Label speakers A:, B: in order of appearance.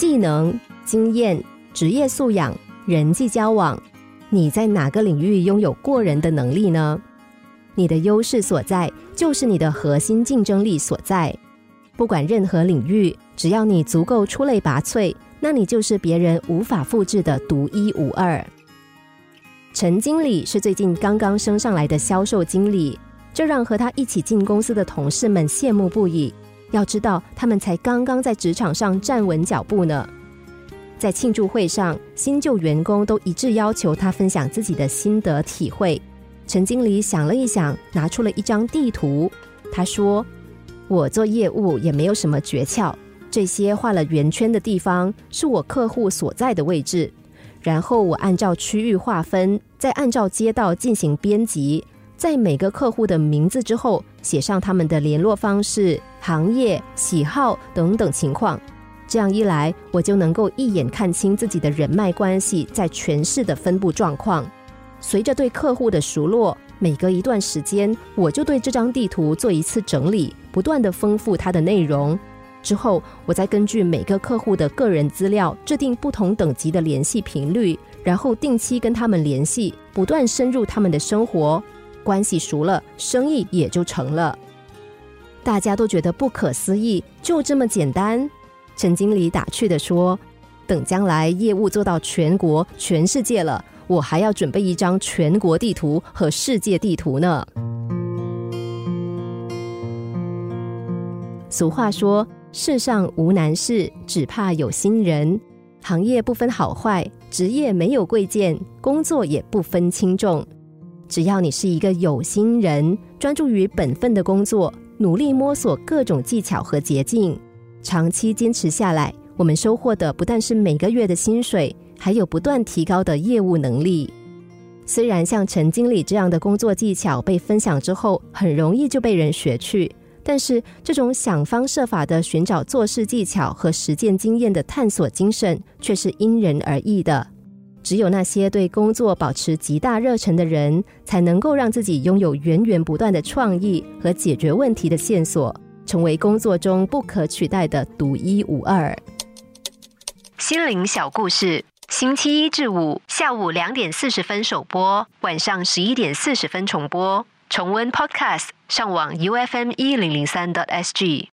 A: 技能、经验、职业素养、人际交往，你在哪个领域拥有过人的能力呢？你的优势所在，就是你的核心竞争力所在。不管任何领域，只要你足够出类拔萃，那你就是别人无法复制的独一无二。陈经理是最近刚刚升上来的销售经理，这让和他一起进公司的同事们羡慕不已。要知道，他们才刚刚在职场上站稳脚步呢。在庆祝会上，新旧员工都一致要求他分享自己的心得体会。陈经理想了一想，拿出了一张地图。他说：“我做业务也没有什么诀窍，这些画了圆圈的地方是我客户所在的位置。然后我按照区域划分，再按照街道进行编辑，在每个客户的名字之后写上他们的联络方式、行业、喜好等等情况。这样一来，我就能够一眼看清自己的人脉关系在全市的分布状况。”随着对客户的熟络，每隔一段时间，我就对这张地图做一次整理，不断的丰富它的内容。之后，我再根据每个客户的个人资料，制定不同等级的联系频率，然后定期跟他们联系，不断深入他们的生活。关系熟了，生意也就成了。大家都觉得不可思议，就这么简单。陈经理打趣的说：“等将来业务做到全国、全世界了。”我还要准备一张全国地图和世界地图呢。俗话说：“世上无难事，只怕有心人。”行业不分好坏，职业没有贵贱，工作也不分轻重。只要你是一个有心人，专注于本分的工作，努力摸索各种技巧和捷径，长期坚持下来，我们收获的不但是每个月的薪水。还有不断提高的业务能力。虽然像陈经理这样的工作技巧被分享之后，很容易就被人学去，但是这种想方设法的寻找做事技巧和实践经验的探索精神，却是因人而异的。只有那些对工作保持极大热忱的人，才能够让自己拥有源源不断的创意和解决问题的线索，成为工作中不可取代的独一无二。心灵小故事。星期一至五下午两点四十分首播，晚上十一点四十分重播。重温 Podcast，上网 U F M 一零零三 t S G。